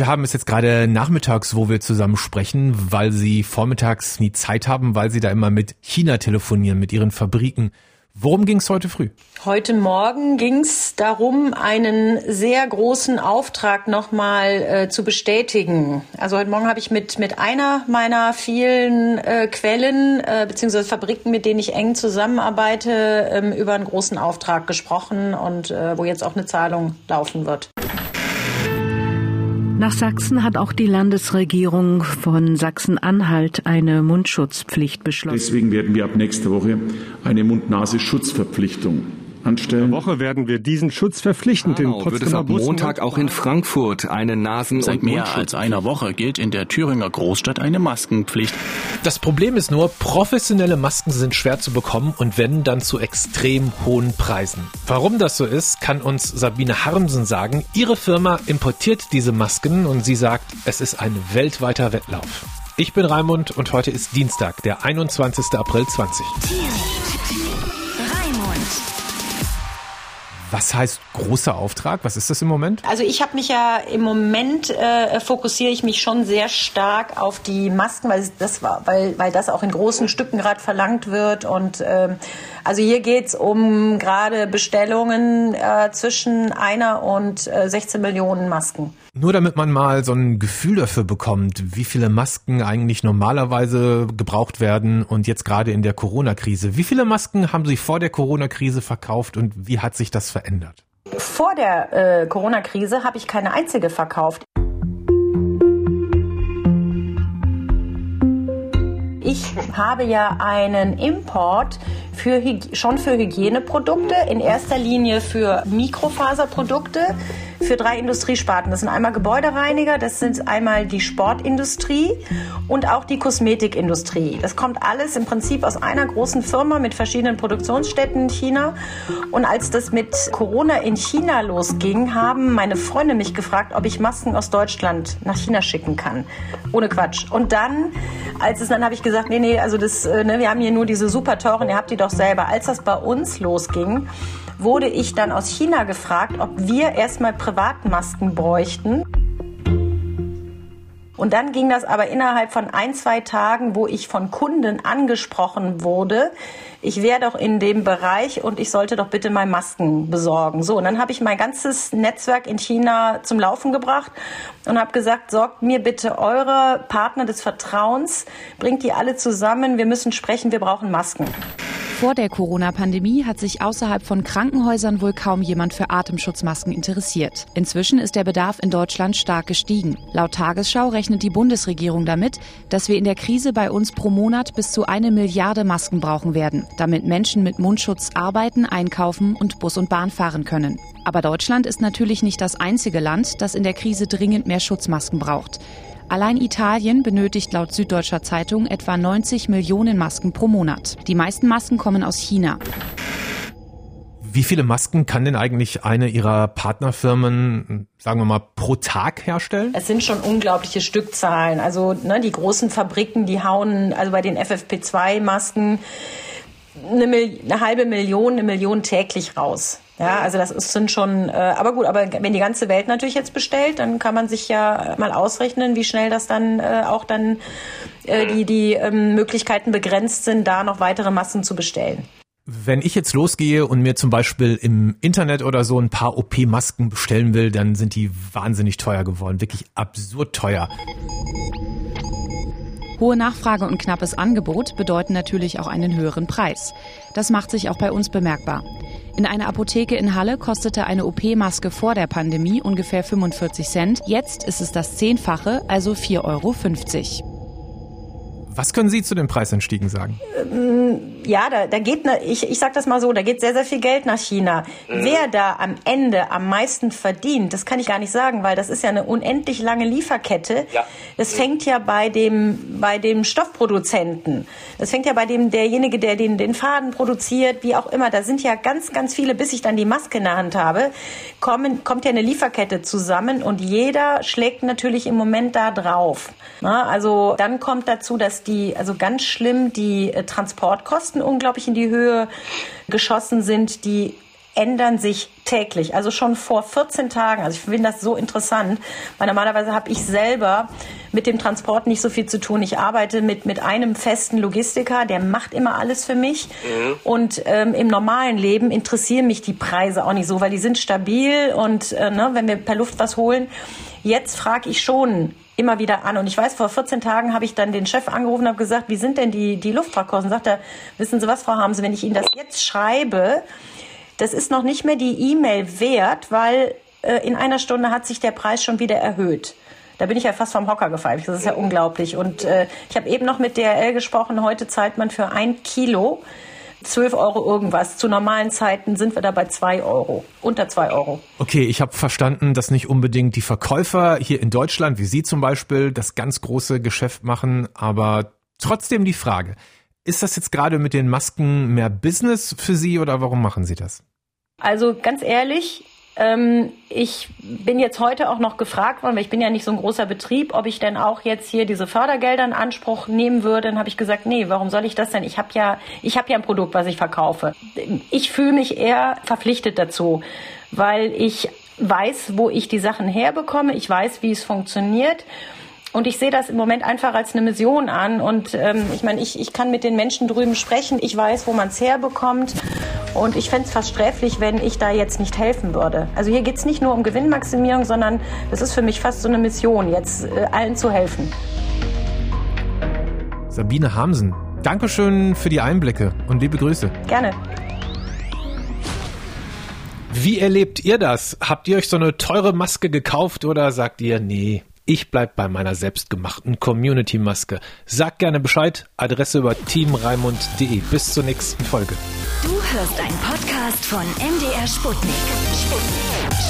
Wir haben es jetzt gerade nachmittags, wo wir zusammen sprechen, weil Sie vormittags nie Zeit haben, weil Sie da immer mit China telefonieren, mit Ihren Fabriken. Worum ging es heute früh? Heute Morgen ging es darum, einen sehr großen Auftrag nochmal äh, zu bestätigen. Also heute Morgen habe ich mit, mit einer meiner vielen äh, Quellen äh, bzw. Fabriken, mit denen ich eng zusammenarbeite, ähm, über einen großen Auftrag gesprochen und äh, wo jetzt auch eine Zahlung laufen wird. Nach Sachsen hat auch die Landesregierung von Sachsen-Anhalt eine Mundschutzpflicht beschlossen. Deswegen werden wir ab nächster Woche eine Mund-Nase-Schutzverpflichtung anstellen. In der Woche werden wir diesen Schutz verpflichtend genau, in Potsdamer wird es ab Montag auch in Frankfurt eine Nasen- Seit und mehr als einer Woche gilt in der Thüringer Großstadt eine Maskenpflicht. Das Problem ist nur, professionelle Masken sind schwer zu bekommen und wenn dann zu extrem hohen Preisen. Warum das so ist, kann uns Sabine Harmsen sagen. Ihre Firma importiert diese Masken und sie sagt, es ist ein weltweiter Wettlauf. Ich bin Raimund und heute ist Dienstag, der 21. April 20. Was heißt großer Auftrag? Was ist das im Moment? Also ich habe mich ja im Moment äh, fokussiere ich mich schon sehr stark auf die Masken, weil das war, weil weil das auch in großen Stücken gerade verlangt wird und ähm, also hier geht's um gerade Bestellungen äh, zwischen einer und äh, 16 Millionen Masken. Nur damit man mal so ein Gefühl dafür bekommt, wie viele Masken eigentlich normalerweise gebraucht werden und jetzt gerade in der Corona-Krise. Wie viele Masken haben Sie vor der Corona-Krise verkauft und wie hat sich das verändert? Vor der äh, Corona-Krise habe ich keine einzige verkauft. Ich habe ja einen Import für, schon für Hygieneprodukte, in erster Linie für Mikrofaserprodukte, für drei Industriesparten. Das sind einmal Gebäudereiniger, das sind einmal die Sportindustrie und auch die Kosmetikindustrie. Das kommt alles im Prinzip aus einer großen Firma mit verschiedenen Produktionsstätten in China. Und als das mit Corona in China losging, haben meine Freunde mich gefragt, ob ich Masken aus Deutschland nach China schicken kann. Ohne Quatsch. Und dann, als es dann habe ich gesagt, nee, nee, also das, äh, ne, wir haben hier nur diese super teuren, ihr habt die doch selber. Als das bei uns losging, wurde ich dann aus China gefragt, ob wir erstmal Privatmasken bräuchten. Und dann ging das aber innerhalb von ein, zwei Tagen, wo ich von Kunden angesprochen wurde, ich wäre doch in dem Bereich und ich sollte doch bitte mal Masken besorgen. So, und dann habe ich mein ganzes Netzwerk in China zum Laufen gebracht und habe gesagt, sorgt mir bitte eure Partner des Vertrauens, bringt die alle zusammen, wir müssen sprechen, wir brauchen Masken. Vor der Corona-Pandemie hat sich außerhalb von Krankenhäusern wohl kaum jemand für Atemschutzmasken interessiert. Inzwischen ist der Bedarf in Deutschland stark gestiegen. Laut Tagesschau rechnet die Bundesregierung damit, dass wir in der Krise bei uns pro Monat bis zu eine Milliarde Masken brauchen werden, damit Menschen mit Mundschutz arbeiten, einkaufen und Bus und Bahn fahren können. Aber Deutschland ist natürlich nicht das einzige Land, das in der Krise dringend mehr Schutzmasken braucht. Allein Italien benötigt laut Süddeutscher Zeitung etwa 90 Millionen Masken pro Monat. Die meisten Masken kommen aus China. Wie viele Masken kann denn eigentlich eine Ihrer Partnerfirmen, sagen wir mal, pro Tag herstellen? Es sind schon unglaubliche Stückzahlen. Also ne, die großen Fabriken, die hauen also bei den FFP2-Masken eine, eine halbe Million, eine Million täglich raus. Ja, also das ist, sind schon, äh, aber gut, aber wenn die ganze Welt natürlich jetzt bestellt, dann kann man sich ja mal ausrechnen, wie schnell das dann äh, auch dann äh, die, die ähm, Möglichkeiten begrenzt sind, da noch weitere Massen zu bestellen. Wenn ich jetzt losgehe und mir zum Beispiel im Internet oder so ein paar OP-Masken bestellen will, dann sind die wahnsinnig teuer geworden, wirklich absurd teuer. Hohe Nachfrage und knappes Angebot bedeuten natürlich auch einen höheren Preis. Das macht sich auch bei uns bemerkbar. In einer Apotheke in Halle kostete eine OP-Maske vor der Pandemie ungefähr 45 Cent. Jetzt ist es das Zehnfache, also 4,50 Euro. Was können Sie zu den Preisanstiegen sagen? Ja, da, da geht, ne, ich, ich sag das mal so, da geht sehr, sehr viel Geld nach China. Mhm. Wer da am Ende am meisten verdient, das kann ich gar nicht sagen, weil das ist ja eine unendlich lange Lieferkette. Ja. Das fängt ja bei dem, bei dem Stoffproduzenten. Das fängt ja bei dem, derjenige, der den, den Faden produziert, wie auch immer. Da sind ja ganz, ganz viele, bis ich dann die Maske in der Hand habe, kommen, kommt ja eine Lieferkette zusammen und jeder schlägt natürlich im Moment da drauf. Na, also dann kommt dazu, dass die, also ganz schlimm, die äh, Transportkosten unglaublich in die Höhe geschossen sind, die ändern sich täglich. Also schon vor 14 Tagen. Also ich finde das so interessant, weil normalerweise habe ich selber mit dem Transport nicht so viel zu tun. Ich arbeite mit, mit einem festen Logistiker, der macht immer alles für mich. Mhm. Und ähm, im normalen Leben interessieren mich die Preise auch nicht so, weil die sind stabil und äh, ne, wenn wir per Luft was holen. Jetzt frage ich schon, immer wieder an. Und ich weiß, vor 14 Tagen habe ich dann den Chef angerufen und habe gesagt, wie sind denn die, die Luftfahrtkosten? Sagt er, wissen Sie was, Frau Hamse, wenn ich Ihnen das jetzt schreibe, das ist noch nicht mehr die E-Mail wert, weil äh, in einer Stunde hat sich der Preis schon wieder erhöht. Da bin ich ja fast vom Hocker gefallen. Das ist ja unglaublich. Und äh, ich habe eben noch mit DRL gesprochen. Heute zahlt man für ein Kilo 12 Euro irgendwas. Zu normalen Zeiten sind wir da bei 2 Euro, unter 2 Euro. Okay, ich habe verstanden, dass nicht unbedingt die Verkäufer hier in Deutschland, wie Sie zum Beispiel, das ganz große Geschäft machen, aber trotzdem die Frage, ist das jetzt gerade mit den Masken mehr Business für Sie oder warum machen Sie das? Also ganz ehrlich, ähm, ich bin jetzt heute auch noch gefragt worden, weil ich bin ja nicht so ein großer Betrieb, ob ich denn auch jetzt hier diese Fördergelder in Anspruch nehmen würde. Dann habe ich gesagt, nee, warum soll ich das denn? Ich habe ja, ich habe ja ein Produkt, was ich verkaufe. Ich fühle mich eher verpflichtet dazu, weil ich weiß, wo ich die Sachen herbekomme. Ich weiß, wie es funktioniert. Und ich sehe das im Moment einfach als eine Mission an. Und ähm, ich meine, ich, ich kann mit den Menschen drüben sprechen. Ich weiß, wo man es herbekommt. Und ich fände es fast sträflich, wenn ich da jetzt nicht helfen würde. Also hier geht es nicht nur um Gewinnmaximierung, sondern das ist für mich fast so eine Mission, jetzt äh, allen zu helfen. Sabine Hamsen, Dankeschön für die Einblicke und liebe Grüße. Gerne. Wie erlebt ihr das? Habt ihr euch so eine teure Maske gekauft oder sagt ihr, nee, ich bleib bei meiner selbstgemachten Community-Maske. Sag gerne Bescheid. Adresse über teamraimund.de. Bis zur nächsten Folge. Du hörst einen Podcast von MDR Sputnik. Sputnik.